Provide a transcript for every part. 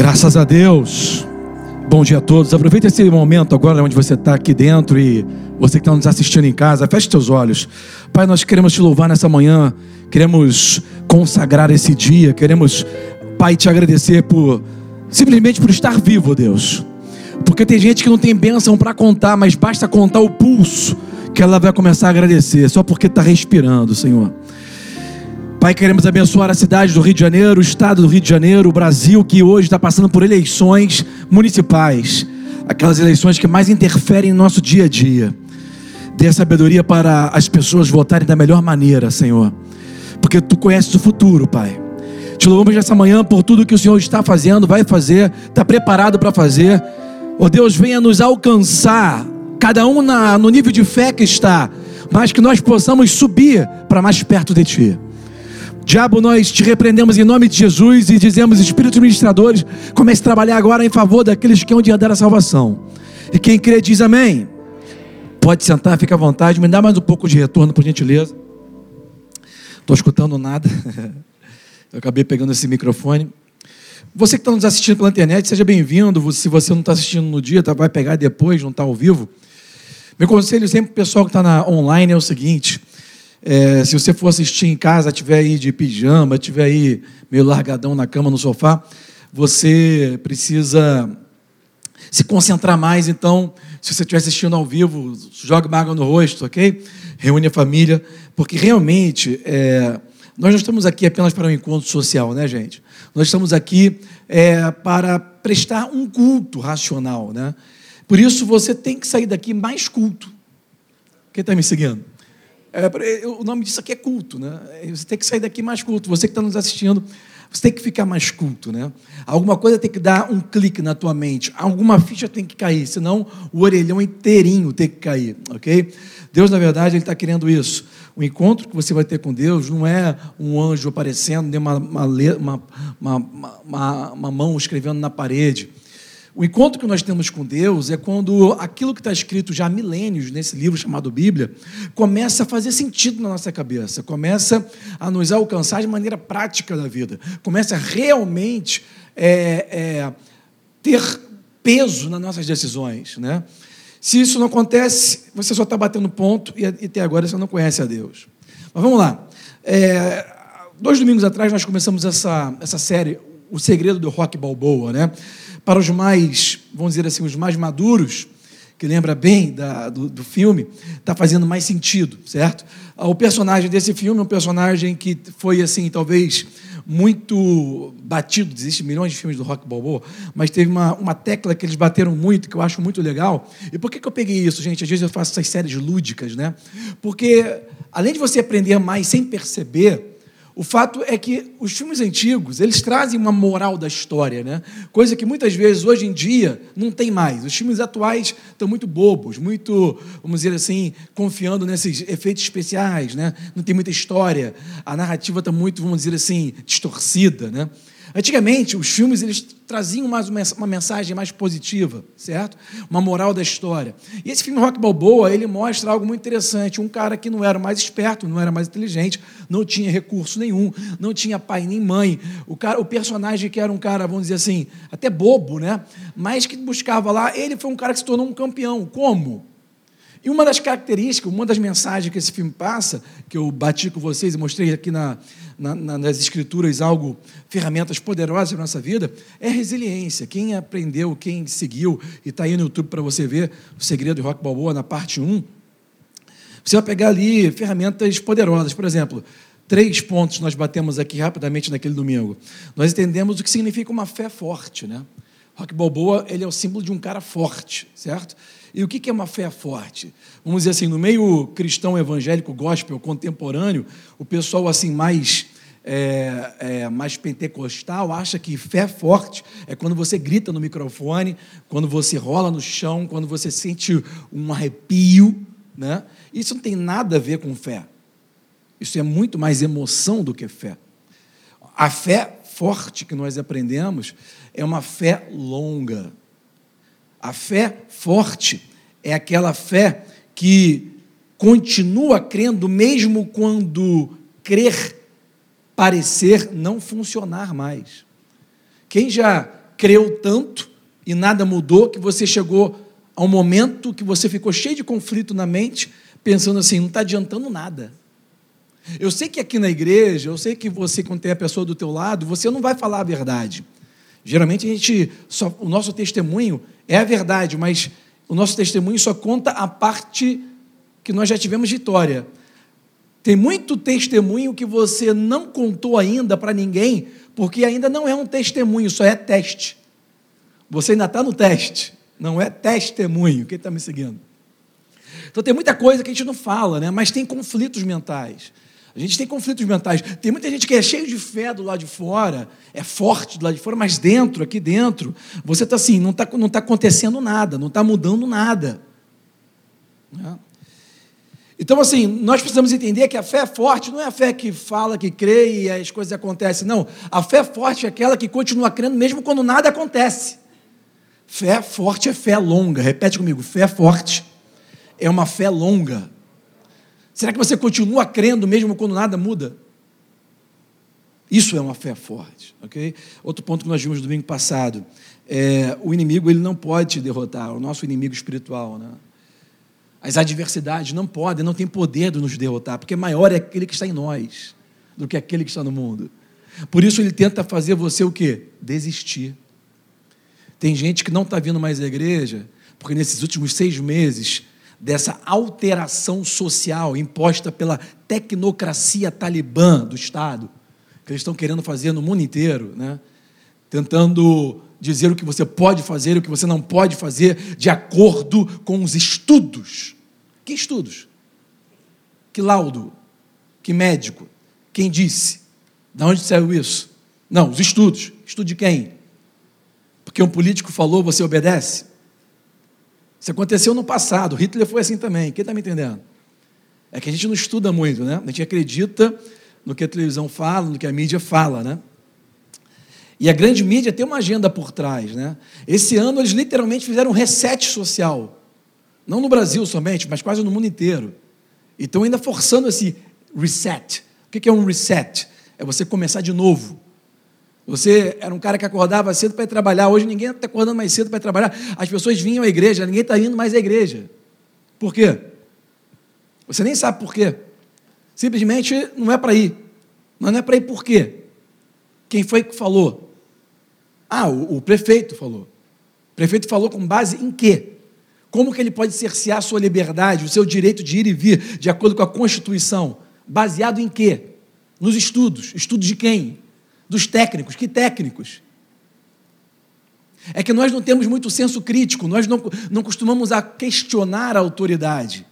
Graças a Deus. Bom dia a todos. Aproveite esse momento agora onde você está aqui dentro e você que está nos assistindo em casa, feche seus olhos. Pai, nós queremos te louvar nessa manhã, queremos consagrar esse dia, queremos, Pai, te agradecer por simplesmente por estar vivo, Deus. Porque tem gente que não tem bênção para contar, mas basta contar o pulso que ela vai começar a agradecer, só porque está respirando, Senhor. Pai, queremos abençoar a cidade do Rio de Janeiro, o estado do Rio de Janeiro, o Brasil, que hoje está passando por eleições municipais, aquelas eleições que mais interferem no nosso dia a dia. Dê sabedoria para as pessoas votarem da melhor maneira, Senhor, porque tu conheces o futuro, Pai. Te louvamos nessa manhã por tudo que o Senhor está fazendo, vai fazer, está preparado para fazer. Oh Deus, venha nos alcançar, cada um na, no nível de fé que está, mas que nós possamos subir para mais perto de Ti. Diabo, nós te repreendemos em nome de Jesus e dizemos, espíritos ministradores, comece a trabalhar agora em favor daqueles que hão de dar a salvação. E quem crê diz amém. Pode sentar, fica à vontade, me dá mais um pouco de retorno, por gentileza. Estou escutando nada. Eu acabei pegando esse microfone. Você que está nos assistindo pela internet, seja bem-vindo. Se você não está assistindo no dia, tá, vai pegar depois, não está ao vivo. Meu conselho sempre para o pessoal que está online é o seguinte: é, se você for assistir em casa, tiver aí de pijama, tiver aí meio largadão na cama, no sofá, você precisa se concentrar mais. Então, se você estiver assistindo ao vivo, jogue água no rosto, ok? Reúne a família, porque realmente é, nós não estamos aqui apenas para um encontro social, né, gente? Nós estamos aqui é, para prestar um culto racional, né? Por isso você tem que sair daqui mais culto. Quem está me seguindo? É, o nome disso aqui é culto, né? Você tem que sair daqui mais culto. Você que está nos assistindo, você tem que ficar mais culto, né? Alguma coisa tem que dar um clique na tua mente, alguma ficha tem que cair, senão o orelhão inteirinho tem que cair, ok? Deus, na verdade, Ele está querendo isso. O encontro que você vai ter com Deus não é um anjo aparecendo, nem uma, uma, uma, uma mão escrevendo na parede. O encontro que nós temos com Deus é quando aquilo que está escrito já há milênios nesse livro chamado Bíblia começa a fazer sentido na nossa cabeça, começa a nos alcançar de maneira prática da vida, começa realmente é, é, ter peso nas nossas decisões. Né? Se isso não acontece, você só está batendo ponto e até agora você não conhece a Deus. Mas vamos lá. É, dois domingos atrás nós começamos essa, essa série, O Segredo do Rock Balboa, né? Para os mais, vamos dizer assim, os mais maduros, que lembra bem da, do, do, filme, está fazendo mais sentido, certo? O personagem desse filme é um personagem que foi, assim, talvez muito batido, existem milhões de filmes do Rock Balboa, mas teve uma, uma tecla que eles bateram muito, que eu acho muito legal. E por que, que eu peguei isso, gente? Às vezes eu faço essas séries lúdicas, né? Porque, além de você aprender mais sem perceber, o fato é que os filmes antigos, eles trazem uma moral da história, né? Coisa que muitas vezes hoje em dia não tem mais. Os filmes atuais estão muito bobos, muito, vamos dizer assim, confiando nesses efeitos especiais, né? Não tem muita história. A narrativa está muito, vamos dizer assim, distorcida, né? Antigamente, os filmes eles traziam mais uma mensagem mais positiva, certo? Uma moral da história. E esse filme Rock Balboa, ele mostra algo muito interessante. Um cara que não era mais esperto, não era mais inteligente, não tinha recurso nenhum, não tinha pai nem mãe. O, cara, o personagem que era um cara, vamos dizer assim, até bobo, né? Mas que buscava lá, ele foi um cara que se tornou um campeão. Como? E uma das características, uma das mensagens que esse filme passa, que eu bati com vocês e mostrei aqui na, na, nas escrituras algo, ferramentas poderosas na nossa vida, é resiliência. Quem aprendeu, quem seguiu, e está aí no YouTube para você ver o segredo de Rock Balboa na parte 1, você vai pegar ali ferramentas poderosas. Por exemplo, três pontos nós batemos aqui rapidamente naquele domingo. Nós entendemos o que significa uma fé forte. Né? Rock Balboa ele é o símbolo de um cara forte, certo? E o que é uma fé forte? Vamos dizer assim, no meio cristão evangélico gospel contemporâneo, o pessoal assim mais é, é, mais pentecostal acha que fé forte é quando você grita no microfone, quando você rola no chão, quando você sente um arrepio, né? Isso não tem nada a ver com fé. Isso é muito mais emoção do que fé. A fé forte que nós aprendemos é uma fé longa. A fé forte é aquela fé que continua crendo mesmo quando crer parecer não funcionar mais. Quem já creu tanto e nada mudou que você chegou a um momento que você ficou cheio de conflito na mente, pensando assim: não está adiantando nada. Eu sei que aqui na igreja, eu sei que você, quando tem a pessoa do teu lado, você não vai falar a verdade. Geralmente a gente, só, o nosso testemunho é a verdade, mas o nosso testemunho só conta a parte que nós já tivemos vitória. Tem muito testemunho que você não contou ainda para ninguém, porque ainda não é um testemunho, só é teste. Você ainda está no teste, não é testemunho. Quem está me seguindo? Então tem muita coisa que a gente não fala, né? mas tem conflitos mentais. A gente tem conflitos mentais. Tem muita gente que é cheio de fé do lado de fora, é forte do lado de fora, mas dentro, aqui dentro, você está assim, não está não tá acontecendo nada, não está mudando nada. Né? Então, assim, nós precisamos entender que a fé forte não é a fé que fala, que crê e as coisas acontecem. Não. A fé forte é aquela que continua crendo mesmo quando nada acontece. Fé forte é fé longa. Repete comigo: fé forte é uma fé longa. Será que você continua crendo mesmo quando nada muda? Isso é uma fé forte, ok? Outro ponto que nós vimos domingo passado é o inimigo ele não pode te derrotar, o nosso inimigo espiritual, né? As adversidades não podem, não têm poder de nos derrotar, porque maior é aquele que está em nós do que aquele que está no mundo. Por isso ele tenta fazer você o quê? Desistir. Tem gente que não está vindo mais à igreja, porque nesses últimos seis meses, dessa alteração social imposta pela tecnocracia talibã do Estado, que eles estão querendo fazer no mundo inteiro, né? tentando dizer o que você pode fazer e o que você não pode fazer de acordo com os estudos. Que estudos? Que laudo? Que médico? Quem disse? De onde saiu isso? Não, os estudos. Estudo de quem? Porque um político falou, você obedece? Isso aconteceu no passado. Hitler foi assim também. Quem está me entendendo? É que a gente não estuda muito, né? A gente acredita no que a televisão fala, no que a mídia fala, né? E a grande mídia tem uma agenda por trás. Né? Esse ano eles literalmente fizeram um reset social. Não no Brasil somente, mas quase no mundo inteiro. E estão ainda forçando esse reset. O que é um reset? É você começar de novo. Você era um cara que acordava cedo para ir trabalhar. Hoje ninguém está acordando mais cedo para ir trabalhar. As pessoas vinham à igreja, ninguém está indo mais à igreja. Por quê? Você nem sabe por quê. Simplesmente não é para ir. Mas não é para ir por quê? Quem foi que falou? Ah, o, o prefeito falou. O prefeito falou com base em quê? Como que ele pode cercear a sua liberdade, o seu direito de ir e vir, de acordo com a Constituição? Baseado em quê? Nos estudos. Estudos de quem? Dos técnicos. Que técnicos? É que nós não temos muito senso crítico, nós não, não costumamos a questionar a autoridade.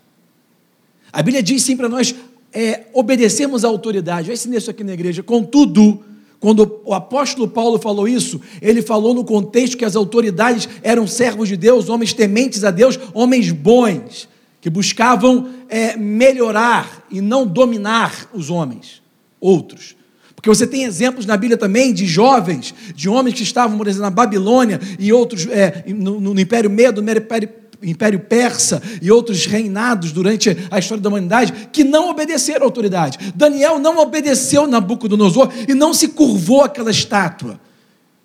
A Bíblia diz sim para nós é, obedecermos à autoridade. Eu ensinei isso aqui na igreja. Contudo, quando o apóstolo Paulo falou isso, ele falou no contexto que as autoridades eram servos de Deus, homens tementes a Deus, homens bons, que buscavam é, melhorar e não dominar os homens, outros. Porque você tem exemplos na Bíblia também de jovens, de homens que estavam, por exemplo, na Babilônia e outros é, no, no Império Medo, no Império Império Persa e outros reinados durante a história da humanidade que não obedeceram à autoridade. Daniel não obedeceu Nabucodonosor e não se curvou àquela estátua.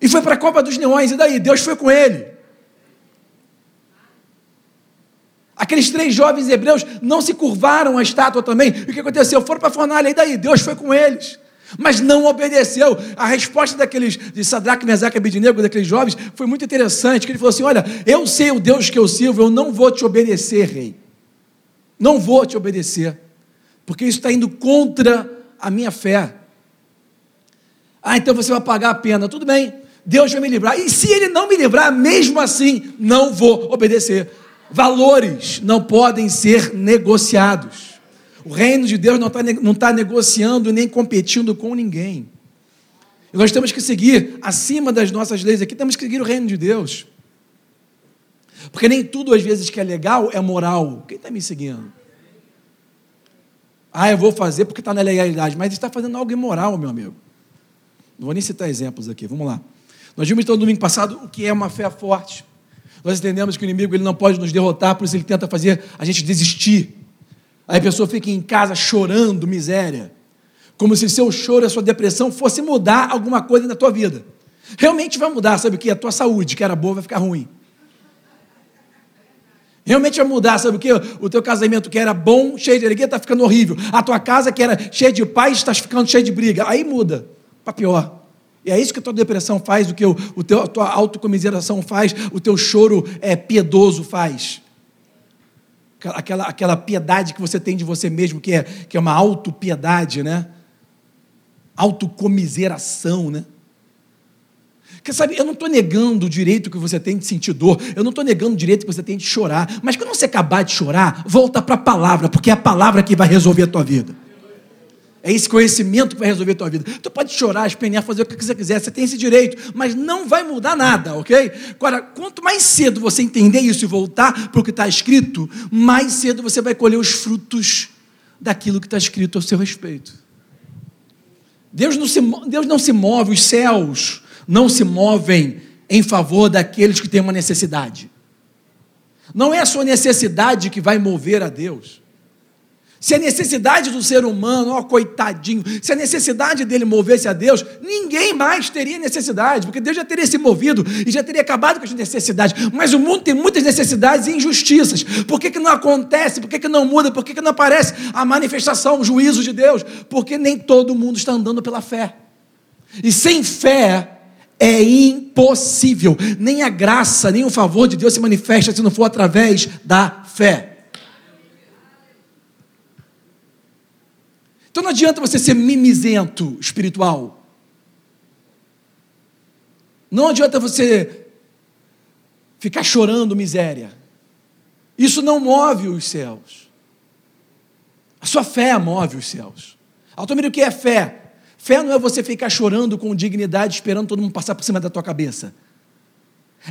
E foi para a Copa dos Leões, e daí? Deus foi com ele. Aqueles três jovens hebreus não se curvaram à estátua também. E o que aconteceu? Foram para a fornalha, e daí? Deus foi com eles mas não obedeceu. A resposta daqueles, de Sadraque, Mesaque e Abidinego, daqueles jovens, foi muito interessante, que ele falou assim, olha, eu sei o Deus que eu sirvo, eu não vou te obedecer, rei. Não vou te obedecer, porque isso está indo contra a minha fé. Ah, então você vai pagar a pena. Tudo bem, Deus vai me livrar. E se ele não me livrar, mesmo assim, não vou obedecer. Valores não podem ser negociados. O reino de Deus não está não tá negociando nem competindo com ninguém. E nós temos que seguir acima das nossas leis aqui, temos que seguir o reino de Deus. Porque nem tudo às vezes que é legal é moral. Quem está me seguindo? Ah, eu vou fazer porque está na legalidade, mas está fazendo algo imoral, meu amigo. Não vou nem citar exemplos aqui, vamos lá. Nós vimos então domingo passado o que é uma fé forte. Nós entendemos que o inimigo ele não pode nos derrotar, por isso ele tenta fazer a gente desistir. Aí a pessoa fica em casa chorando miséria, como se seu choro, a sua depressão fosse mudar alguma coisa na tua vida. Realmente vai mudar, sabe o que? A tua saúde, que era boa, vai ficar ruim. Realmente vai mudar, sabe o que? O teu casamento que era bom, cheio de alegria, está ficando horrível. A tua casa que era cheia de paz, está ficando cheia de briga. Aí muda, para pior. E é isso que a tua depressão faz, o que o, o teu, a tua autocomiseração faz, o teu choro é piedoso faz. Aquela, aquela piedade que você tem de você mesmo, que é, que é uma autopiedade, né? Autocomiseração, né? Porque sabe, eu não estou negando o direito que você tem de sentir dor, eu não estou negando o direito que você tem de chorar, mas quando você acabar de chorar, volta para a palavra, porque é a palavra que vai resolver a tua vida. É esse conhecimento que vai resolver a tua vida. Tu pode chorar, espenear, fazer o que você quiser, você tem esse direito, mas não vai mudar nada, ok? Agora, quanto mais cedo você entender isso e voltar para o que está escrito, mais cedo você vai colher os frutos daquilo que está escrito ao seu respeito. Deus não, se, Deus não se move, os céus não se movem em favor daqueles que têm uma necessidade. Não é a sua necessidade que vai mover a Deus. Se a necessidade do ser humano, ó coitadinho, se a necessidade dele movesse a Deus, ninguém mais teria necessidade, porque Deus já teria se movido e já teria acabado com as necessidades. Mas o mundo tem muitas necessidades e injustiças. Por que, que não acontece? Por que, que não muda? Por que, que não aparece a manifestação, o juízo de Deus? Porque nem todo mundo está andando pela fé. E sem fé, é impossível. Nem a graça, nem o favor de Deus se manifesta se não for através da fé. Então não adianta você ser mimizento espiritual. Não adianta você ficar chorando miséria. Isso não move os céus. A sua fé move os céus. Altomiro, o que é fé? Fé não é você ficar chorando com dignidade, esperando todo mundo passar por cima da tua cabeça.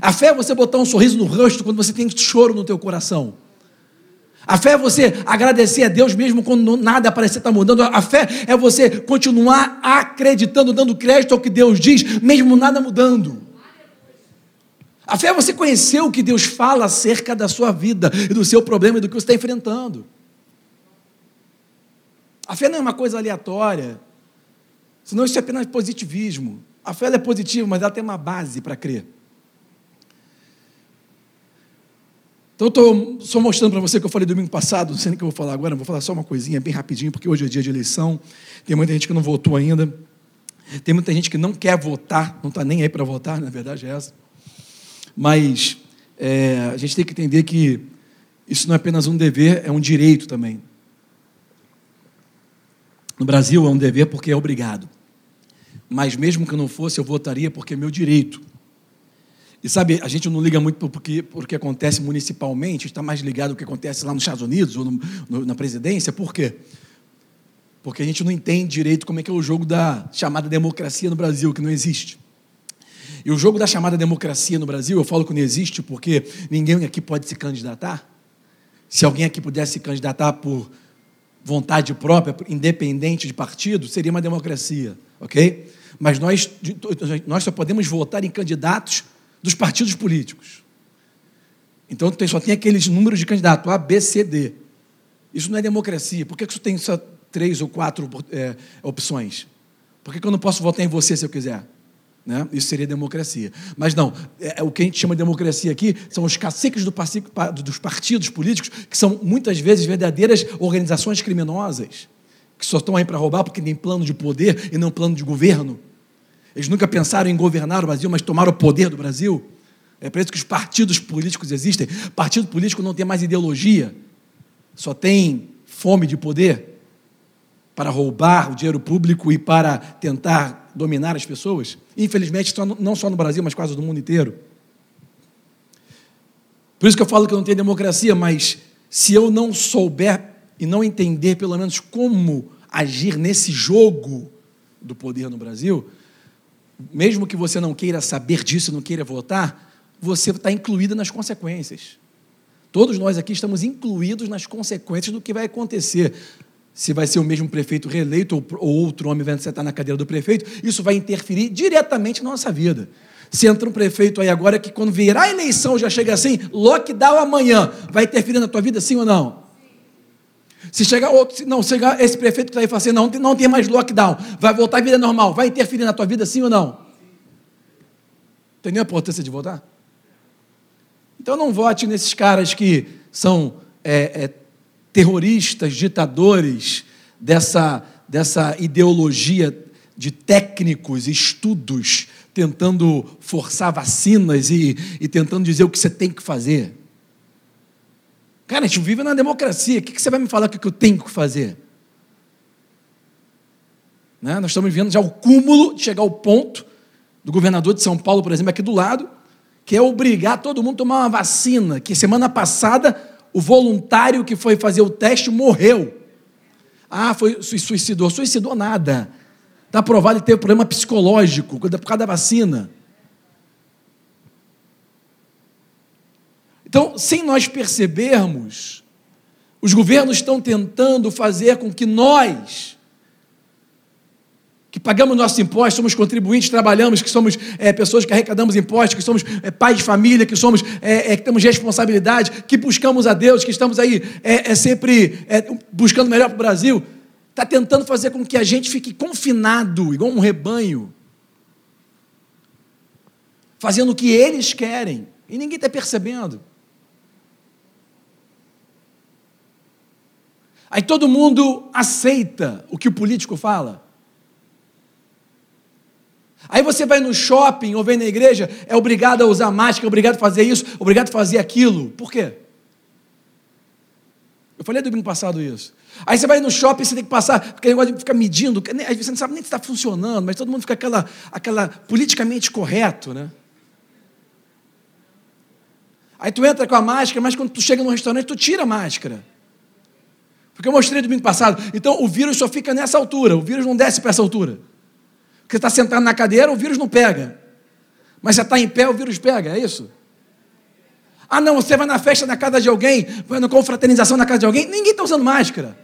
A fé é você botar um sorriso no rosto quando você tem choro no teu coração. A fé é você agradecer a Deus mesmo quando nada parece estar mudando. A fé é você continuar acreditando, dando crédito ao que Deus diz, mesmo nada mudando. A fé é você conhecer o que Deus fala acerca da sua vida e do seu problema e do que você está enfrentando. A fé não é uma coisa aleatória. Senão isso é apenas positivismo. A fé é positiva, mas ela tem uma base para crer. Então, estou só mostrando para você o que eu falei domingo passado, não sei nem o que eu vou falar agora, vou falar só uma coisinha bem rapidinho, porque hoje é dia de eleição, tem muita gente que não votou ainda, tem muita gente que não quer votar, não está nem aí para votar, na verdade é essa. Mas é, a gente tem que entender que isso não é apenas um dever, é um direito também. No Brasil é um dever porque é obrigado. Mas mesmo que eu não fosse, eu votaria porque é meu direito. E sabe, a gente não liga muito porque, porque acontece municipalmente, está mais ligado ao que acontece lá nos Estados Unidos ou no, no, na presidência. Por quê? Porque a gente não entende direito como é que é o jogo da chamada democracia no Brasil, que não existe. E o jogo da chamada democracia no Brasil, eu falo que não existe porque ninguém aqui pode se candidatar. Se alguém aqui pudesse se candidatar por vontade própria, independente de partido, seria uma democracia, ok? Mas nós, nós só podemos votar em candidatos dos partidos políticos. Então só tem aqueles números de candidato, A, B, C, D. Isso não é democracia. Por que isso tem só três ou quatro é, opções? Por que eu não posso votar em você se eu quiser? Né? Isso seria democracia. Mas não, é, é, o que a gente chama de democracia aqui são os caciques do, dos partidos políticos, que são muitas vezes verdadeiras organizações criminosas, que só estão aí para roubar porque tem plano de poder e não plano de governo. Eles nunca pensaram em governar o Brasil, mas tomaram o poder do Brasil. É por isso que os partidos políticos existem. Partido político não tem mais ideologia, só tem fome de poder para roubar o dinheiro público e para tentar dominar as pessoas. Infelizmente, não só no Brasil, mas quase no mundo inteiro. Por isso que eu falo que não tem democracia, mas se eu não souber e não entender pelo menos como agir nesse jogo do poder no Brasil, mesmo que você não queira saber disso, não queira votar, você está incluído nas consequências. Todos nós aqui estamos incluídos nas consequências do que vai acontecer se vai ser o mesmo prefeito reeleito ou, outro homem vai sentar na cadeira do prefeito, isso vai interferir diretamente na nossa vida. Se entra um prefeito aí agora que quando virar a eleição já chega assim, lockdown amanhã, vai interferir na tua vida sim ou não? Se chegar outro, não, chegar esse prefeito que está aí e falar assim, não, não tem mais lockdown, vai voltar à vida normal, vai interferir na tua vida sim ou não? Entendeu a importância de votar? Então não vote nesses caras que são é, é, terroristas, ditadores dessa, dessa ideologia de técnicos, estudos, tentando forçar vacinas e, e tentando dizer o que você tem que fazer. Cara, a gente vive na democracia. O que você vai me falar que eu tenho que fazer? Né? Nós estamos vendo já o cúmulo de chegar ao ponto do governador de São Paulo, por exemplo, aqui do lado, que é obrigar todo mundo a tomar uma vacina, que semana passada o voluntário que foi fazer o teste morreu. Ah, foi suicidou. Suicidou nada. Está provado que teve problema psicológico por causa da vacina. Então, sem nós percebermos, os governos estão tentando fazer com que nós, que pagamos nossos impostos, somos contribuintes, trabalhamos, que somos é, pessoas que arrecadamos impostos, que somos é, pais de família, que somos é, que temos responsabilidade, que buscamos a Deus, que estamos aí é, sempre buscando o melhor para o Brasil, está tentando fazer com que a gente fique confinado, igual um rebanho, fazendo o que eles querem, e ninguém está percebendo. Aí todo mundo aceita o que o político fala. Aí você vai no shopping ou vem na igreja, é obrigado a usar máscara, é obrigado a fazer isso, obrigado a fazer aquilo. Por quê? Eu falei domingo passado isso. Aí você vai no shopping, você tem que passar, porque negócio de ficar medindo, aí você não sabe nem se está funcionando, mas todo mundo fica aquela, aquela politicamente correto, né? Aí tu entra com a máscara, mas quando tu chega no restaurante, tu tira a máscara. Porque eu mostrei domingo passado. Então o vírus só fica nessa altura, o vírus não desce para essa altura. Porque você está sentado na cadeira, o vírus não pega. Mas você está em pé, o vírus pega, é isso? Ah, não, você vai na festa na casa de alguém, vai na confraternização na casa de alguém, ninguém está usando máscara.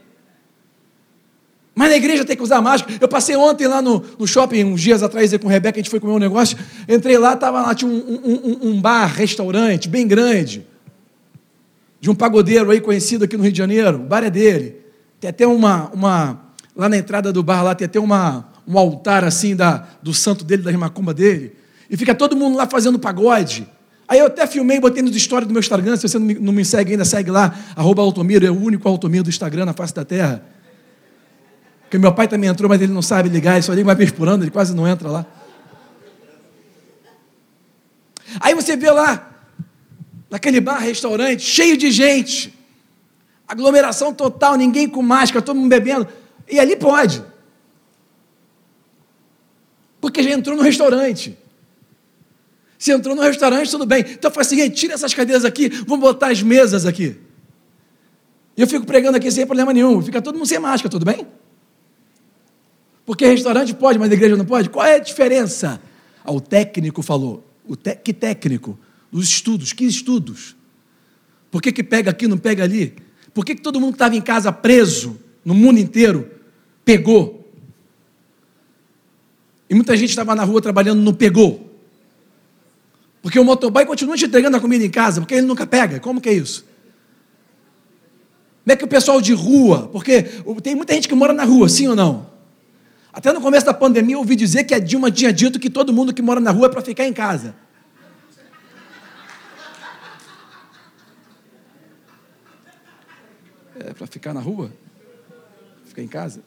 Mas na igreja tem que usar máscara. Eu passei ontem lá no, no shopping, uns dias atrás, com a Rebeca, a gente foi comer um negócio. Entrei lá, estava lá, tinha um, um, um bar, restaurante, bem grande de um pagodeiro aí conhecido aqui no Rio de Janeiro, o bar é dele. Tem até uma, uma lá na entrada do bar lá tem até uma, um altar assim da, do santo dele, da rimacumba dele. E fica todo mundo lá fazendo pagode. Aí eu até filmei, botei nos stories do meu Instagram, se você não me, não me segue ainda, segue lá, arroba Altomiro, é o único Altomiro do Instagram na face da terra. Porque meu pai também entrou, mas ele não sabe ligar, ele só liga uma vez por ano, ele quase não entra lá. Aí você vê lá, naquele bar, restaurante, cheio de gente, aglomeração total, ninguém com máscara, todo mundo bebendo, e ali pode, porque já entrou no restaurante. Se entrou no restaurante, tudo bem. Então faz o seguinte: tira essas cadeiras aqui, vamos botar as mesas aqui. E eu fico pregando aqui sem problema nenhum. Fica todo mundo sem máscara, tudo bem? Porque restaurante pode, mas igreja não pode? Qual é a diferença? Ah, o técnico falou. O te... Que técnico? Os estudos, que estudos? Por que, que pega aqui, não pega ali? Por que, que todo mundo que estava em casa preso, no mundo inteiro, pegou? E muita gente estava na rua trabalhando, não pegou. Porque o motoboy continua te entregando a comida em casa, porque ele nunca pega. Como que é isso? Como é que o pessoal de rua, porque tem muita gente que mora na rua, sim ou não? Até no começo da pandemia eu ouvi dizer que a Dilma tinha dito que todo mundo que mora na rua é para ficar em casa. É para ficar na rua? Ficar em casa?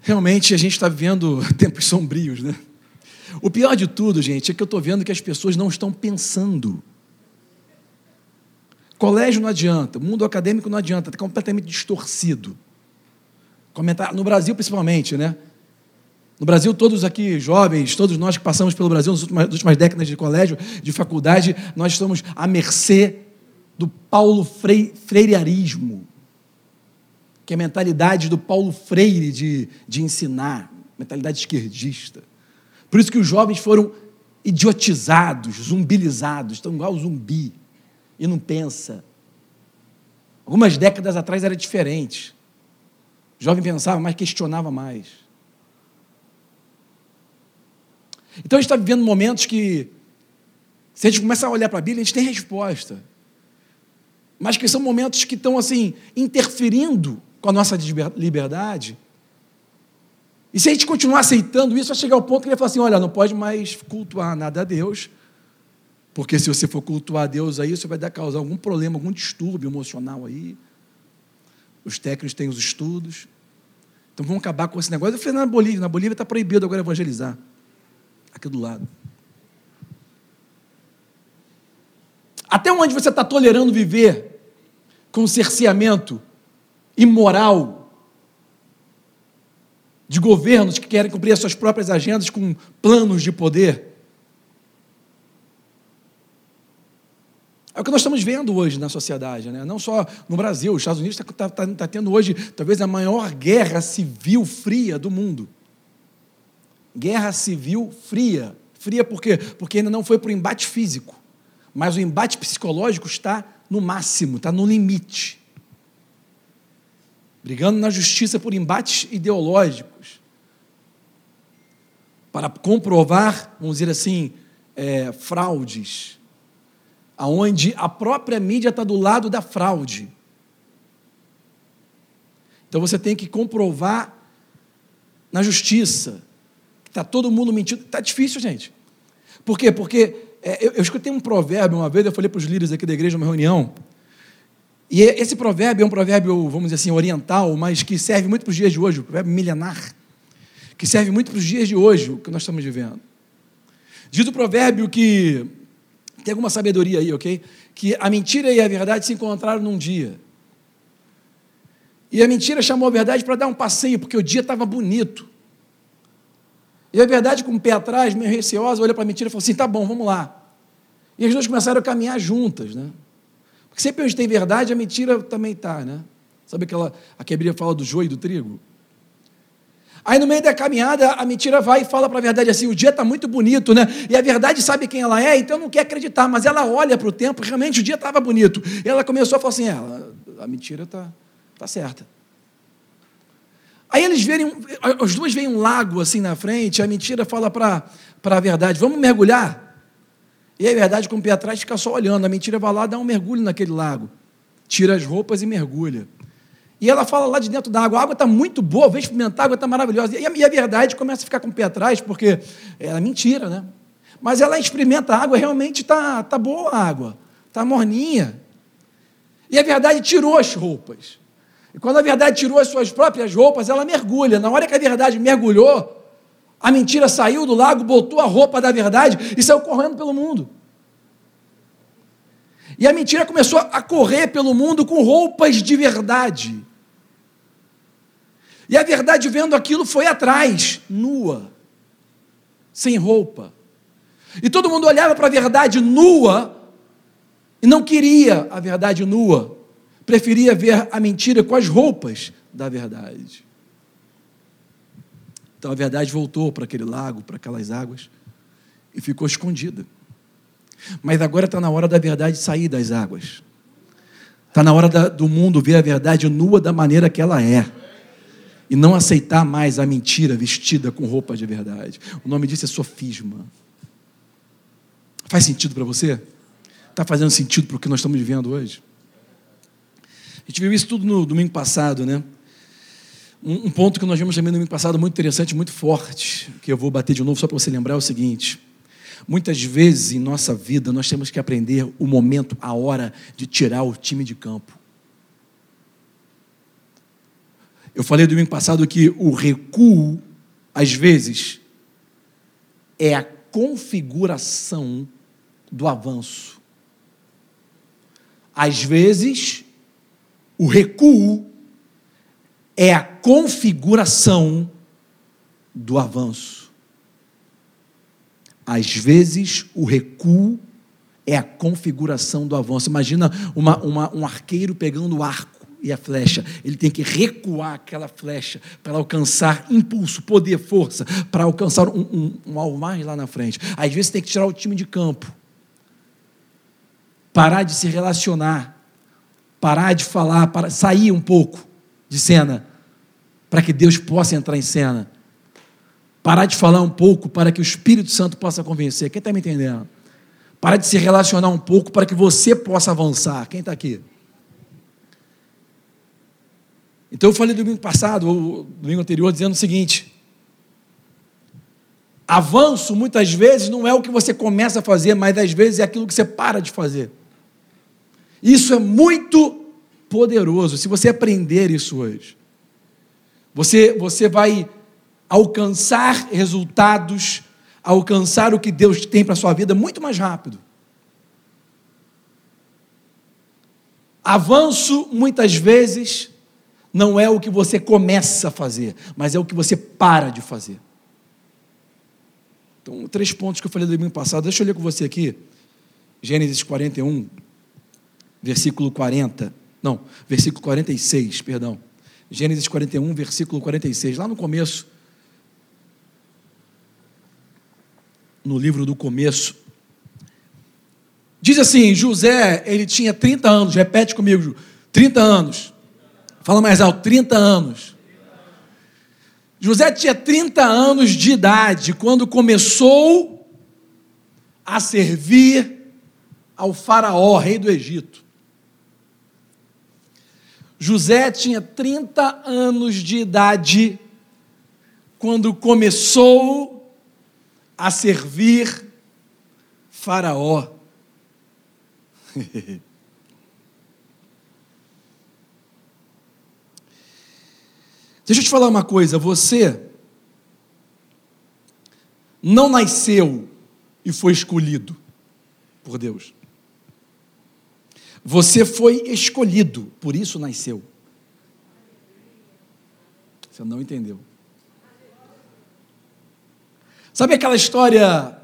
Realmente a gente está vivendo tempos sombrios, né? O pior de tudo, gente, é que eu estou vendo que as pessoas não estão pensando. Colégio não adianta, mundo acadêmico não adianta, está completamente distorcido. Comentar, no Brasil principalmente, né? No Brasil, todos aqui, jovens, todos nós que passamos pelo Brasil nas últimas, nas últimas décadas de colégio, de faculdade, nós estamos à mercê do Paulo Freirearismo, que é a mentalidade do Paulo Freire de, de ensinar, mentalidade esquerdista. Por isso que os jovens foram idiotizados, zumbilizados, estão igual zumbi, e não pensa. Algumas décadas atrás era diferente. O jovem pensava mais, questionava mais. Então a gente está vivendo momentos que, se a gente começa a olhar para a Bíblia, a gente tem resposta. Mas que são momentos que estão assim, interferindo com a nossa liberdade. E se a gente continuar aceitando isso, vai chegar ao ponto que ele vai falar assim: olha, não pode mais cultuar nada a Deus, porque se você for cultuar a Deus aí, isso vai dar causar algum problema, algum distúrbio emocional aí. Os técnicos têm os estudos. Então vamos acabar com esse negócio. Eu falei na Bolívia, na Bolívia está proibido agora evangelizar. Aqui do lado. Até onde você está tolerando viver com cerceamento imoral de governos que querem cumprir as suas próprias agendas com planos de poder? É o que nós estamos vendo hoje na sociedade, né? não só no Brasil, os Estados Unidos está tá, tá tendo hoje talvez a maior guerra civil fria do mundo. Guerra civil fria. Fria por quê? Porque ainda não foi para o embate físico, mas o embate psicológico está no máximo, está no limite. Brigando na justiça por embates ideológicos. Para comprovar, vamos dizer assim, é, fraudes aonde a própria mídia está do lado da fraude. Então você tem que comprovar na justiça está todo mundo mentindo. Está difícil, gente. Por quê? Porque é, eu, eu, escutei um provérbio uma vez, eu falei para os líderes aqui da igreja numa reunião. E esse provérbio é um provérbio, vamos dizer assim, oriental, mas que serve muito para os dias de hoje, um provérbio milenar, que serve muito para os dias de hoje, o que nós estamos vivendo. Diz o provérbio que tem alguma sabedoria aí, ok? Que a mentira e a verdade se encontraram num dia. E a mentira chamou a verdade para dar um passeio, porque o dia estava bonito. E a verdade, com o pé atrás, meio receosa, olha para a mentira e falou assim: tá bom, vamos lá. E as duas começaram a caminhar juntas, né? Porque sempre onde tem verdade, a mentira também está, né? Sabe aquela, a que fala do joio e do trigo? Aí no meio da caminhada, a mentira vai e fala para a verdade assim: o dia está muito bonito, né? E a verdade sabe quem ela é, então não quer acreditar, mas ela olha para o tempo, realmente o dia estava bonito. E ela começou a falar assim: ela, a mentira está tá certa. Aí eles verem, as duas veem um lago assim na frente, a mentira fala para a verdade: vamos mergulhar? E a verdade, com o pé atrás, fica só olhando. A mentira vai lá, dá um mergulho naquele lago, tira as roupas e mergulha. E ela fala lá de dentro da água, a água está muito boa, vem experimentar, a água está maravilhosa. E a, e a, verdade começa a ficar com o pé atrás, porque é mentira, né? Mas ela experimenta a água, realmente está tá boa a água, está morninha. E a verdade tirou as roupas. E quando a verdade tirou as suas próprias roupas, ela mergulha. Na hora que a verdade mergulhou, a mentira saiu do lago, botou a roupa da verdade e saiu correndo pelo mundo. E a mentira começou a correr pelo mundo com roupas de verdade. E a verdade, vendo aquilo, foi atrás, nua, sem roupa. E todo mundo olhava para a verdade nua e não queria a verdade nua, preferia ver a mentira com as roupas da verdade. Então a verdade voltou para aquele lago, para aquelas águas, e ficou escondida. Mas agora está na hora da verdade sair das águas. Está na hora da, do mundo ver a verdade nua da maneira que ela é e não aceitar mais a mentira vestida com roupa de verdade. O nome disso é sofisma. Faz sentido para você? Está fazendo sentido para o que nós estamos vivendo hoje? A gente viu isso tudo no domingo passado, né? Um, um ponto que nós vimos também no domingo passado muito interessante, muito forte, que eu vou bater de novo só para você lembrar é o seguinte. Muitas vezes em nossa vida nós temos que aprender o momento, a hora de tirar o time de campo. Eu falei domingo passado que o recuo, às vezes, é a configuração do avanço. Às vezes, o recuo é a configuração do avanço. Às vezes, o recuo é a configuração do avanço. Imagina uma, uma, um arqueiro pegando o arco e a flecha. Ele tem que recuar aquela flecha para alcançar impulso, poder, força, para alcançar um, um, um alvo lá na frente. Às vezes tem que tirar o time de campo, parar de se relacionar, parar de falar, para sair um pouco de cena, para que Deus possa entrar em cena. Parar de falar um pouco para que o Espírito Santo possa convencer. Quem está me entendendo? Parar de se relacionar um pouco para que você possa avançar. Quem está aqui? Então eu falei domingo passado, ou domingo anterior, dizendo o seguinte: Avanço muitas vezes não é o que você começa a fazer, mas às vezes é aquilo que você para de fazer. Isso é muito poderoso. Se você aprender isso hoje, você, você vai alcançar resultados, alcançar o que Deus tem para a sua vida muito mais rápido. Avanço, muitas vezes, não é o que você começa a fazer, mas é o que você para de fazer. Então, três pontos que eu falei do domingo passado, deixa eu ler com você aqui. Gênesis 41, versículo 40. Não, versículo 46, perdão. Gênesis 41, versículo 46. Lá no começo, no livro do começo, diz assim: José, ele tinha 30 anos, repete comigo, 30 anos. Fala mais alto, 30 anos. José tinha 30 anos de idade quando começou a servir ao Faraó, rei do Egito. José tinha 30 anos de idade quando começou a servir Faraó. Deixa eu te falar uma coisa, você não nasceu e foi escolhido por Deus. Você foi escolhido, por isso nasceu. Você não entendeu. Sabe aquela história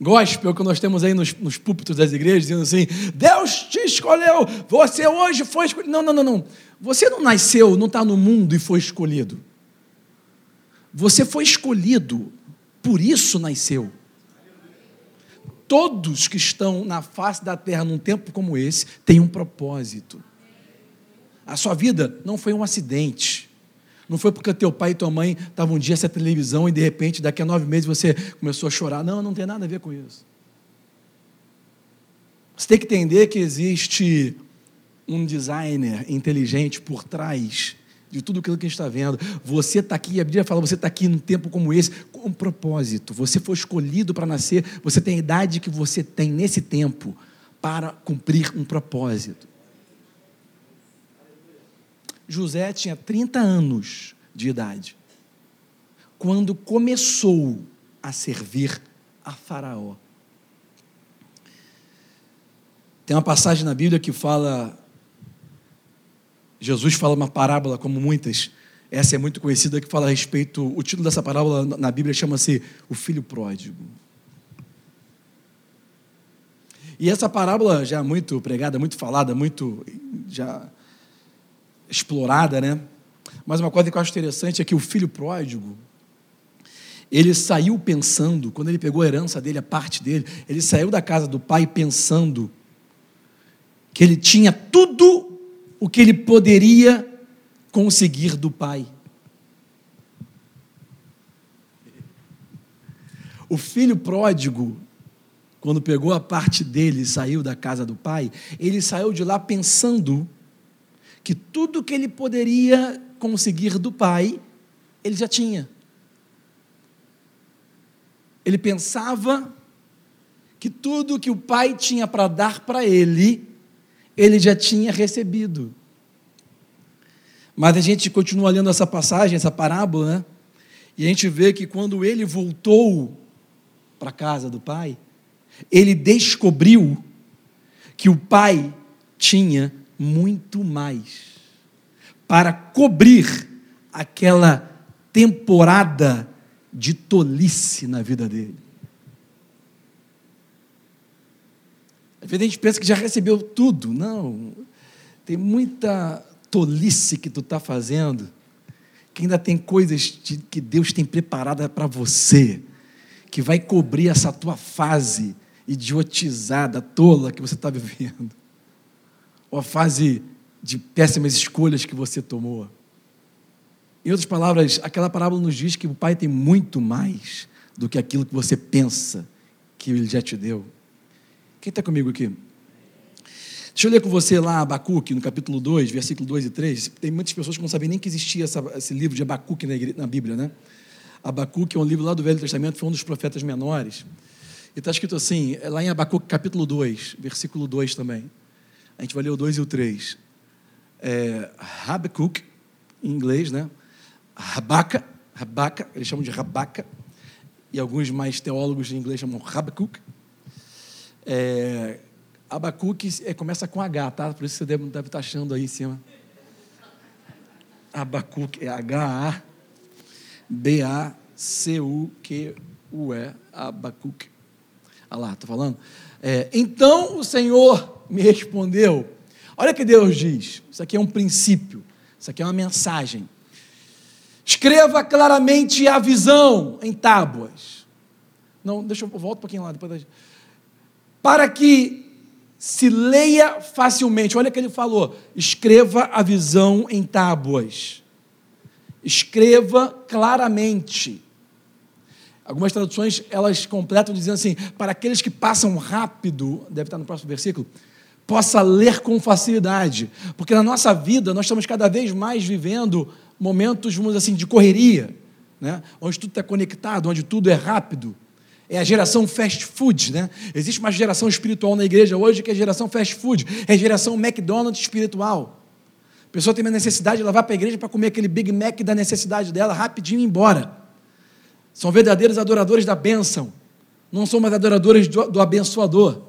gospel que nós temos aí nos, nos púlpitos das igrejas, dizendo assim: Deus te escolheu, você hoje foi escolhido. Não, não, não, não. Você não nasceu, não está no mundo e foi escolhido. Você foi escolhido, por isso nasceu. Todos que estão na face da terra num tempo como esse têm um propósito. A sua vida não foi um acidente. Não foi porque teu pai e tua mãe estavam um dia essa televisão e de repente, daqui a nove meses, você começou a chorar. Não, não tem nada a ver com isso. Você tem que entender que existe um designer inteligente por trás de tudo aquilo que a gente está vendo. Você está aqui, a Bíblia fala, você está aqui num tempo como esse, com um propósito. Você foi escolhido para nascer, você tem a idade que você tem nesse tempo para cumprir um propósito. José tinha 30 anos de idade quando começou a servir a Faraó. Tem uma passagem na Bíblia que fala Jesus fala uma parábola, como muitas, essa é muito conhecida, que fala a respeito. O título dessa parábola na Bíblia chama-se O Filho Pródigo. E essa parábola já muito pregada, muito falada, muito já explorada, né? Mas uma coisa que eu acho interessante é que o filho pródigo, ele saiu pensando, quando ele pegou a herança dele, a parte dele, ele saiu da casa do pai pensando que ele tinha tudo o que ele poderia conseguir do pai. O filho pródigo, quando pegou a parte dele e saiu da casa do pai, ele saiu de lá pensando que tudo que ele poderia conseguir do pai, ele já tinha. Ele pensava que tudo que o pai tinha para dar para ele, ele já tinha recebido. Mas a gente continua lendo essa passagem, essa parábola, né? E a gente vê que quando ele voltou para a casa do pai, ele descobriu que o pai tinha muito mais para cobrir aquela temporada de tolice na vida dele. Às vezes a gente pensa que já recebeu tudo. Não. Tem muita tolice que tu está fazendo, que ainda tem coisas que Deus tem preparada para você, que vai cobrir essa tua fase idiotizada, tola que você está vivendo. Ou a fase de péssimas escolhas que você tomou. Em outras palavras, aquela parábola nos diz que o Pai tem muito mais do que aquilo que você pensa que Ele já te deu. Quem está comigo aqui? Deixa eu ler com você lá Abacuque, no capítulo 2, versículo 2 e 3. Tem muitas pessoas que não sabem nem que existia essa, esse livro de Abacuque na, na Bíblia, né? Abacuque é um livro lá do Velho Testamento, foi um dos profetas menores. E está escrito assim, é lá em Abacuque capítulo 2, versículo 2 também. A gente vai ler o 2 e o 3. É, em inglês, né? Rabaca, Rabaca, eles chamam de Rabaca, e alguns mais teólogos em inglês chamam Habacuc. É, Abacuque é, começa com H, tá? Por isso você deve, deve estar tá achando aí em cima. Abacuque é H-A-B-A-C-U-Q-U-E, Abacuque. Olha lá, estou falando? É, então o Senhor me respondeu. Olha o que Deus diz. Isso aqui é um princípio. Isso aqui é uma mensagem. Escreva claramente a visão em tábuas. Não, deixa eu volto um pouquinho lá. Depois Para que se leia facilmente. Olha o que ele falou. Escreva a visão em tábuas. Escreva claramente. Algumas traduções elas completam dizendo assim: para aqueles que passam rápido, deve estar no próximo versículo, possa ler com facilidade, porque na nossa vida nós estamos cada vez mais vivendo momentos, vamos assim, de correria, né? onde tudo está conectado, onde tudo é rápido. É a geração fast food, né? Existe uma geração espiritual na igreja hoje que é a geração fast food, é a geração McDonald's espiritual. A pessoa tem uma necessidade, ela vai para a igreja para comer aquele Big Mac da necessidade dela, rapidinho e ir embora. São verdadeiros adoradores da bênção. Não são mais adoradores do, do abençoador.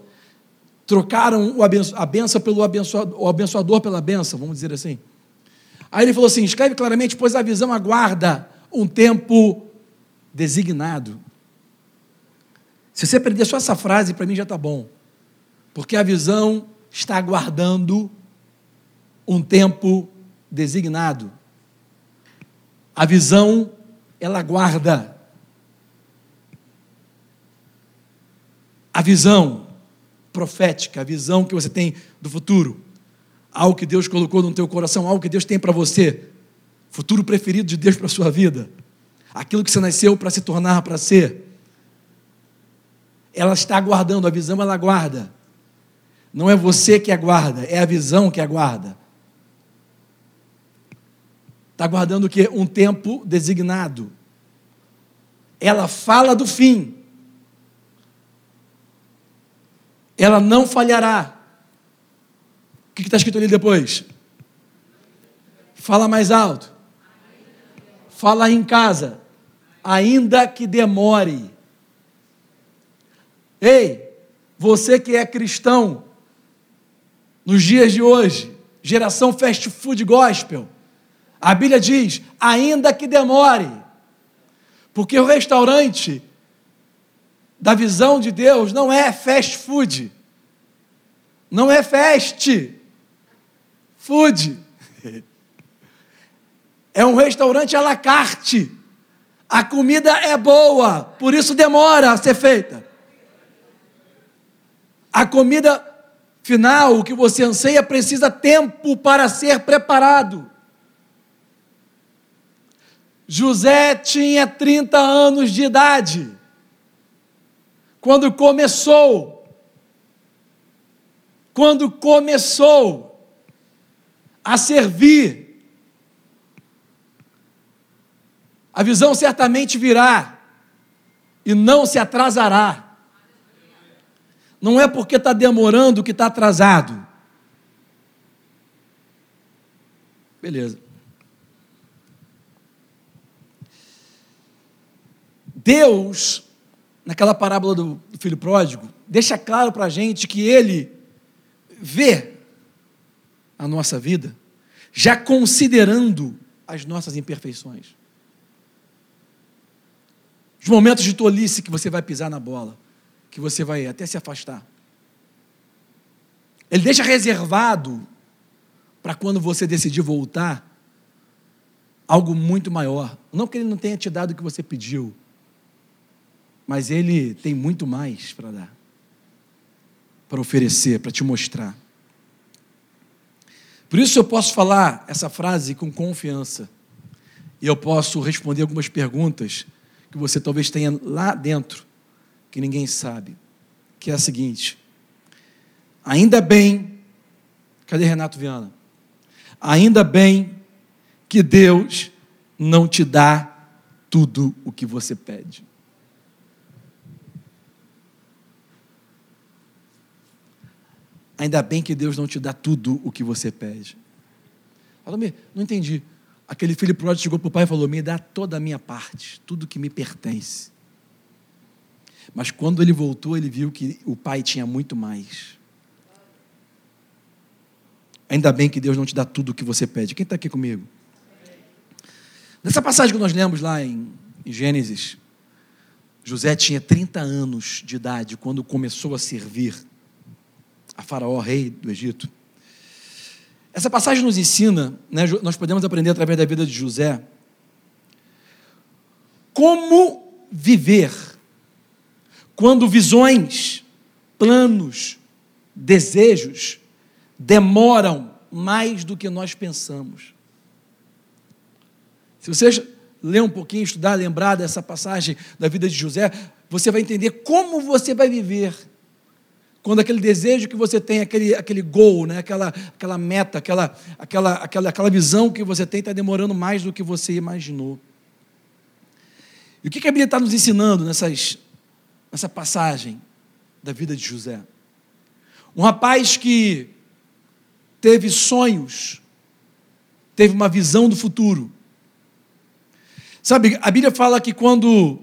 Trocaram abenço, a benção pelo abençoador, o abençoador pela benção, vamos dizer assim. Aí ele falou assim: escreve claramente, pois a visão aguarda um tempo designado. Se você aprender só essa frase, para mim já está bom. Porque a visão está aguardando um tempo designado. A visão, ela aguarda. a visão profética, a visão que você tem do futuro, algo que Deus colocou no teu coração, algo que Deus tem para você, futuro preferido de Deus para a sua vida, aquilo que você nasceu para se tornar, para ser. Ela está aguardando, a visão ela aguarda. Não é você que aguarda, é a visão que aguarda. Está aguardando o quê? Um tempo designado. Ela fala do fim. ela não falhará. O que está escrito ali depois? Fala mais alto. Fala em casa. Ainda que demore. Ei, você que é cristão, nos dias de hoje, geração fast food gospel, a Bíblia diz: ainda que demore, porque o restaurante da visão de Deus não é fast food. Não é fast food. É um restaurante à la carte. A comida é boa, por isso demora a ser feita. A comida final, o que você anseia, precisa tempo para ser preparado. José tinha 30 anos de idade quando começou, quando começou a servir, a visão certamente virá e não se atrasará. Não é porque está demorando que está atrasado. Beleza. Deus naquela parábola do, do filho pródigo, deixa claro para a gente que ele vê a nossa vida, já considerando as nossas imperfeições. Os momentos de tolice que você vai pisar na bola, que você vai até se afastar. Ele deixa reservado para quando você decidir voltar algo muito maior. Não que ele não tenha te dado o que você pediu, mas Ele tem muito mais para dar, para oferecer, para te mostrar. Por isso eu posso falar essa frase com confiança, e eu posso responder algumas perguntas que você talvez tenha lá dentro, que ninguém sabe, que é a seguinte: ainda bem, cadê Renato Viana? Ainda bem que Deus não te dá tudo o que você pede. Ainda bem que Deus não te dá tudo o que você pede. Fala, não entendi. Aquele filho pródigo chegou para o pai e falou: Me dá toda a minha parte, tudo que me pertence. Mas quando ele voltou, ele viu que o pai tinha muito mais. Ainda bem que Deus não te dá tudo o que você pede. Quem está aqui comigo? Nessa passagem que nós lemos lá em, em Gênesis, José tinha 30 anos de idade quando começou a servir a Faraó, rei do Egito. Essa passagem nos ensina, né, nós podemos aprender através da vida de José, como viver quando visões, planos, desejos demoram mais do que nós pensamos. Se você ler um pouquinho, estudar, lembrar dessa passagem da vida de José, você vai entender como você vai viver quando aquele desejo que você tem, aquele, aquele goal, né? aquela, aquela meta, aquela, aquela, aquela, aquela visão que você tem está demorando mais do que você imaginou. E o que a Bíblia está nos ensinando nessas, nessa passagem da vida de José? Um rapaz que teve sonhos, teve uma visão do futuro. Sabe, a Bíblia fala que quando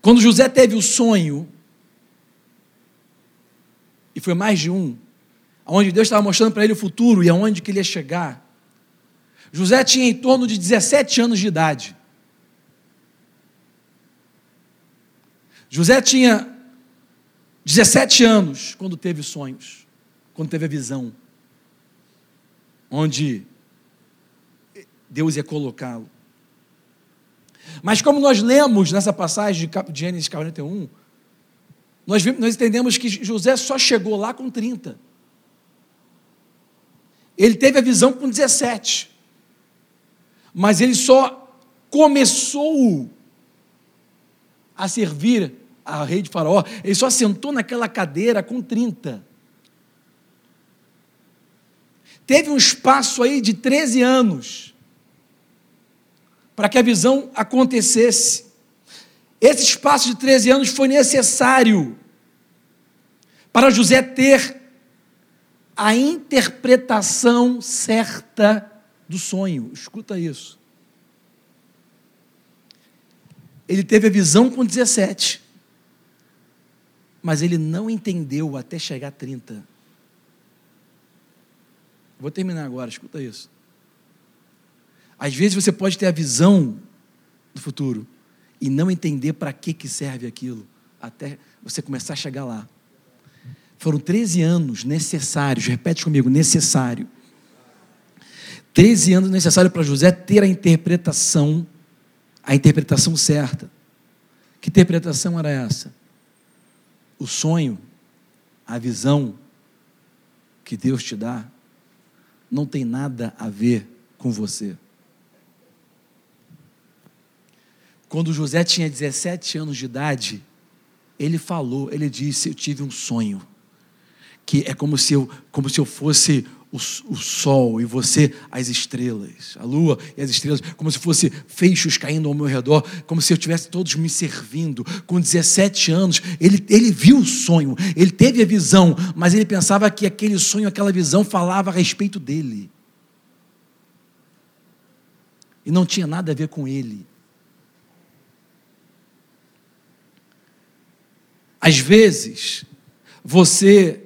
quando José teve o sonho, e foi mais de um, onde Deus estava mostrando para ele o futuro e aonde que ele ia chegar. José tinha em torno de 17 anos de idade. José tinha 17 anos quando teve sonhos, quando teve a visão, onde Deus ia colocá-lo. Mas como nós lemos nessa passagem de Gênesis 41, nós, nós entendemos que José só chegou lá com 30. Ele teve a visão com 17. Mas ele só começou a servir a rei de Faraó, ele só sentou naquela cadeira com 30. Teve um espaço aí de 13 anos para que a visão acontecesse. Esse espaço de 13 anos foi necessário para José ter a interpretação certa do sonho. Escuta isso. Ele teve a visão com 17, mas ele não entendeu até chegar a 30. Vou terminar agora, escuta isso. Às vezes você pode ter a visão do futuro, e não entender para que, que serve aquilo, até você começar a chegar lá. Foram 13 anos necessários, repete comigo, necessário. 13 anos necessários para José ter a interpretação, a interpretação certa. Que interpretação era essa? O sonho, a visão que Deus te dá, não tem nada a ver com você. Quando José tinha 17 anos de idade, ele falou, ele disse: Eu tive um sonho, que é como se eu, como se eu fosse o, o sol e você as estrelas, a lua e as estrelas, como se fosse feixes caindo ao meu redor, como se eu tivesse todos me servindo. Com 17 anos, ele, ele viu o sonho, ele teve a visão, mas ele pensava que aquele sonho, aquela visão falava a respeito dele. E não tinha nada a ver com ele. Às vezes, você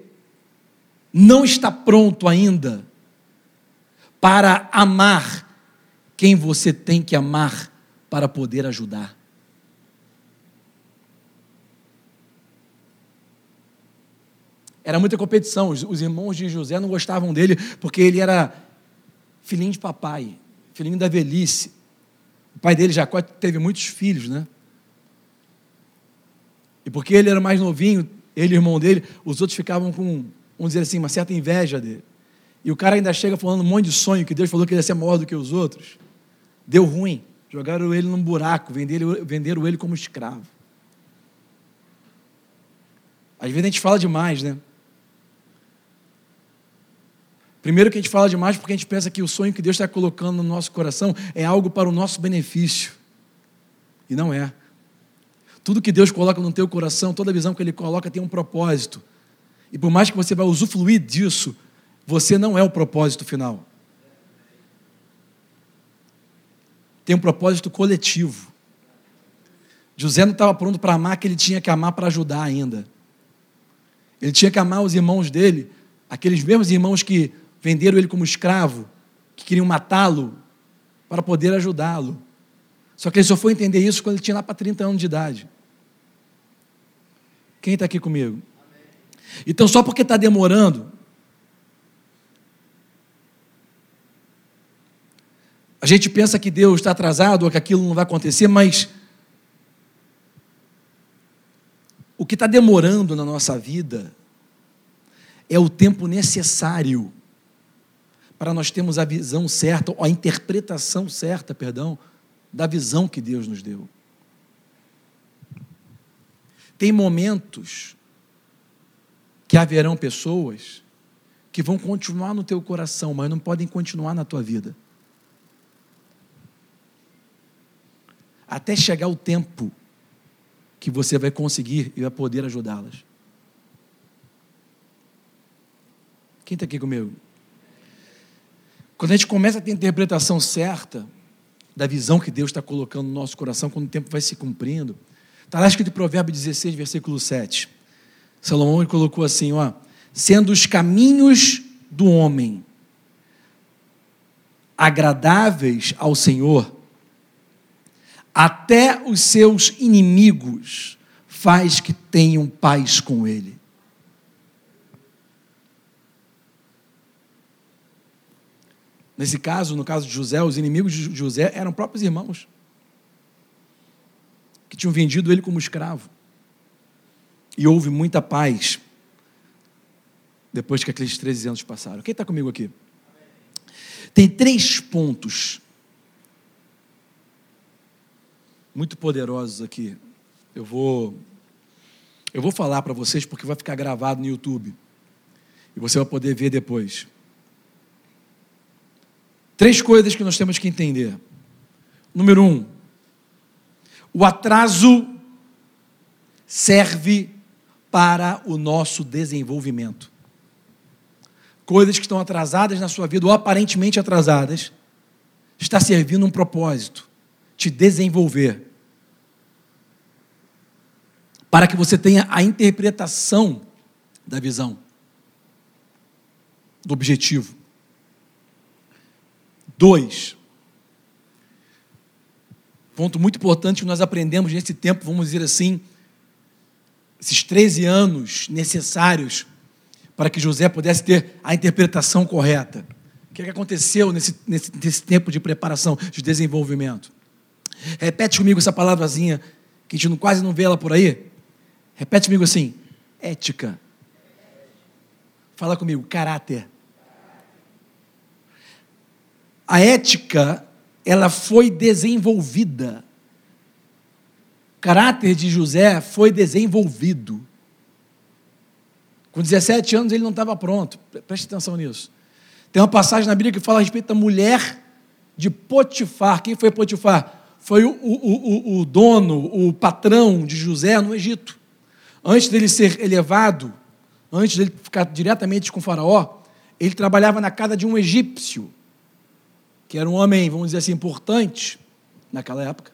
não está pronto ainda para amar quem você tem que amar para poder ajudar. Era muita competição. Os, irmãos de José não gostavam dele porque ele era filhinho de papai, filhinho da velhice. O pai dele, Jacó, teve muitos filhos, né? E porque ele era mais novinho, ele irmão dele, os outros ficavam com, vamos dizer assim, uma certa inveja dele. E o cara ainda chega falando um monte de sonho, que Deus falou que ele ia ser maior do que os outros. Deu ruim. Jogaram ele num buraco, venderam, venderam ele como escravo. Às vezes a gente fala demais, né? Primeiro que a gente fala demais porque a gente pensa que o sonho que Deus está colocando no nosso coração é algo para o nosso benefício. E não é. Tudo que Deus coloca no teu coração, toda visão que Ele coloca tem um propósito. E por mais que você vá usufruir disso, você não é o propósito final. Tem um propósito coletivo. José não estava pronto para amar que ele tinha que amar para ajudar ainda. Ele tinha que amar os irmãos dele, aqueles mesmos irmãos que venderam ele como escravo, que queriam matá-lo, para poder ajudá-lo. Só que ele só foi entender isso quando ele tinha lá para 30 anos de idade. Quem está aqui comigo? Então, só porque está demorando, a gente pensa que Deus está atrasado ou que aquilo não vai acontecer, mas o que está demorando na nossa vida é o tempo necessário para nós termos a visão certa, ou a interpretação certa, perdão, da visão que Deus nos deu. Tem momentos que haverão pessoas que vão continuar no teu coração, mas não podem continuar na tua vida. Até chegar o tempo que você vai conseguir e vai poder ajudá-las. Quem está aqui comigo? Quando a gente começa a ter a interpretação certa da visão que Deus está colocando no nosso coração, quando o tempo vai se cumprindo, está lá escrito em Provérbio 16, versículo 7. Salomão colocou assim: ó, sendo os caminhos do homem agradáveis ao Senhor, até os seus inimigos faz que tenham paz com ele. Nesse caso, no caso de José, os inimigos de José eram próprios irmãos que tinham vendido ele como escravo. E houve muita paz depois que aqueles 13 anos passaram. Quem está comigo aqui? Tem três pontos muito poderosos aqui. Eu vou eu vou falar para vocês porque vai ficar gravado no YouTube. E você vai poder ver depois. Três coisas que nós temos que entender. Número um, o atraso serve para o nosso desenvolvimento. Coisas que estão atrasadas na sua vida, ou aparentemente atrasadas, está servindo um propósito: te desenvolver. Para que você tenha a interpretação da visão, do objetivo. Dois, ponto muito importante que nós aprendemos nesse tempo, vamos dizer assim, esses 13 anos necessários para que José pudesse ter a interpretação correta. O que, é que aconteceu nesse, nesse, nesse tempo de preparação, de desenvolvimento? Repete comigo essa palavrazinha, que a gente quase não vê ela por aí. Repete comigo assim: ética. Fala comigo, caráter a ética ela foi desenvolvida. Caráter de José foi desenvolvido. Com 17 anos ele não estava pronto. Preste atenção nisso. Tem uma passagem na Bíblia que fala a respeito da mulher de Potifar. Quem foi Potifar? Foi o, o, o, o dono, o patrão de José no Egito. Antes dele ser elevado, antes dele ficar diretamente com faraó, ele trabalhava na casa de um egípcio que era um homem, vamos dizer assim, importante naquela época.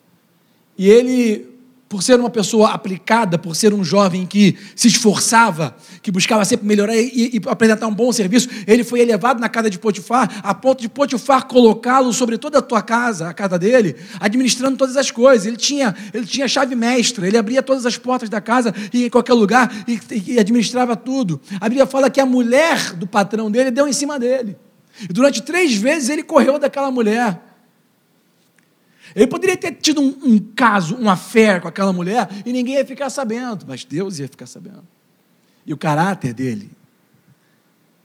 E ele, por ser uma pessoa aplicada, por ser um jovem que se esforçava, que buscava sempre melhorar e, e apresentar um bom serviço, ele foi elevado na casa de Potifar, a ponto de Potifar colocá-lo sobre toda a tua casa, a casa dele, administrando todas as coisas. Ele tinha, ele tinha chave mestra, ele abria todas as portas da casa e em qualquer lugar e, e administrava tudo. A Bíblia fala que a mulher do patrão dele deu em cima dele. E durante três vezes ele correu daquela mulher. Ele poderia ter tido um, um caso, uma fé com aquela mulher e ninguém ia ficar sabendo, mas Deus ia ficar sabendo. E o caráter dele,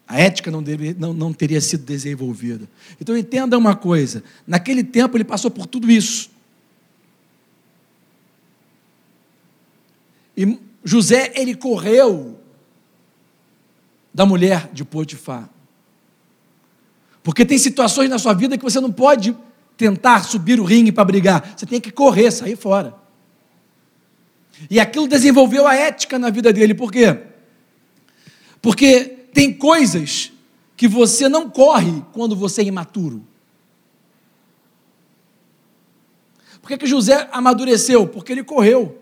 a ética não, deve, não, não teria sido desenvolvida. Então entenda uma coisa: naquele tempo ele passou por tudo isso. E José, ele correu da mulher de Potifar. Porque tem situações na sua vida que você não pode tentar subir o ringue para brigar. Você tem que correr, sair fora. E aquilo desenvolveu a ética na vida dele. Por quê? Porque tem coisas que você não corre quando você é imaturo. Por que, que José amadureceu? Porque ele correu.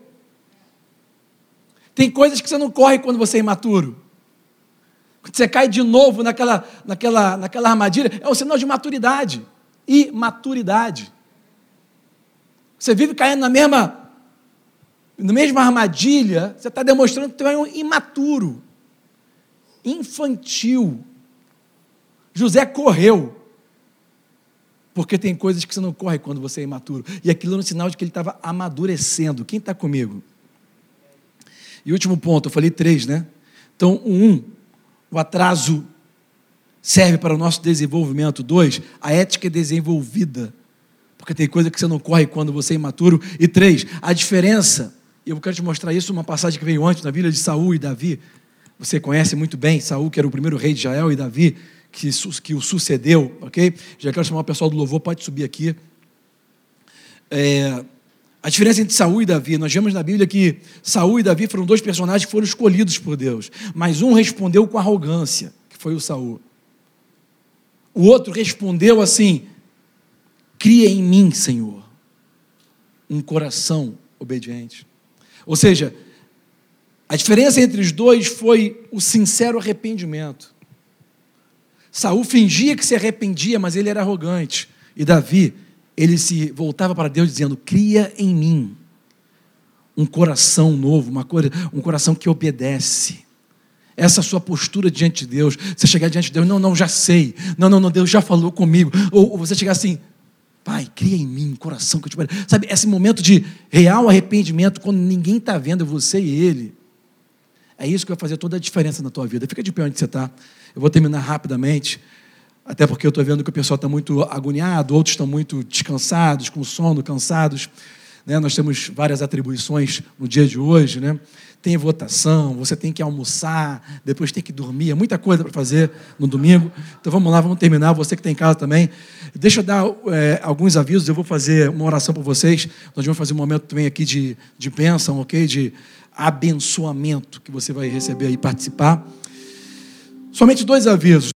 Tem coisas que você não corre quando você é imaturo. Quando você cai de novo naquela, naquela, naquela armadilha, é um sinal de maturidade. Imaturidade. Você vive caindo na mesma, na mesma armadilha, você está demonstrando que você é um imaturo, infantil. José correu. Porque tem coisas que você não corre quando você é imaturo. E aquilo era um sinal de que ele estava amadurecendo. Quem está comigo? E último ponto, eu falei três, né? Então, um, o atraso serve para o nosso desenvolvimento. Dois, a ética é desenvolvida. Porque tem coisa que você não corre quando você é imaturo. E três, a diferença, eu quero te mostrar isso uma passagem que veio antes na Bíblia de Saul e Davi. Você conhece muito bem Saul, que era o primeiro rei de Israel, e Davi, que, que o sucedeu, ok? Já quero chamar o pessoal do louvor, pode subir aqui. É, a diferença entre Saul e Davi, nós vemos na Bíblia que Saul e Davi foram dois personagens que foram escolhidos por Deus, mas um respondeu com arrogância, que foi o Saul. O outro respondeu assim: Cria em mim, Senhor, um coração obediente. Ou seja, a diferença entre os dois foi o sincero arrependimento. Saul fingia que se arrependia, mas ele era arrogante. E Davi, ele se voltava para Deus dizendo: Cria em mim um coração novo, uma um coração que obedece. Essa sua postura diante de Deus, você chegar diante de Deus, não, não, já sei, não, não, não, Deus já falou comigo, ou, ou você chegar assim, Pai, cria em mim um coração que eu te Sabe, esse momento de real arrependimento, quando ninguém está vendo, você e ele, é isso que vai fazer toda a diferença na tua vida. Fica de pé onde você está. Eu vou terminar rapidamente, até porque eu estou vendo que o pessoal está muito agoniado, outros estão muito descansados, com sono, cansados. Né? Nós temos várias atribuições no dia de hoje, né? Tem votação, você tem que almoçar, depois tem que dormir, é muita coisa para fazer no domingo. Então vamos lá, vamos terminar. Você que está em casa também. Deixa eu dar é, alguns avisos, eu vou fazer uma oração para vocês. Nós vamos fazer um momento também aqui de, de bênção, ok? De abençoamento que você vai receber aí participar. Somente dois avisos.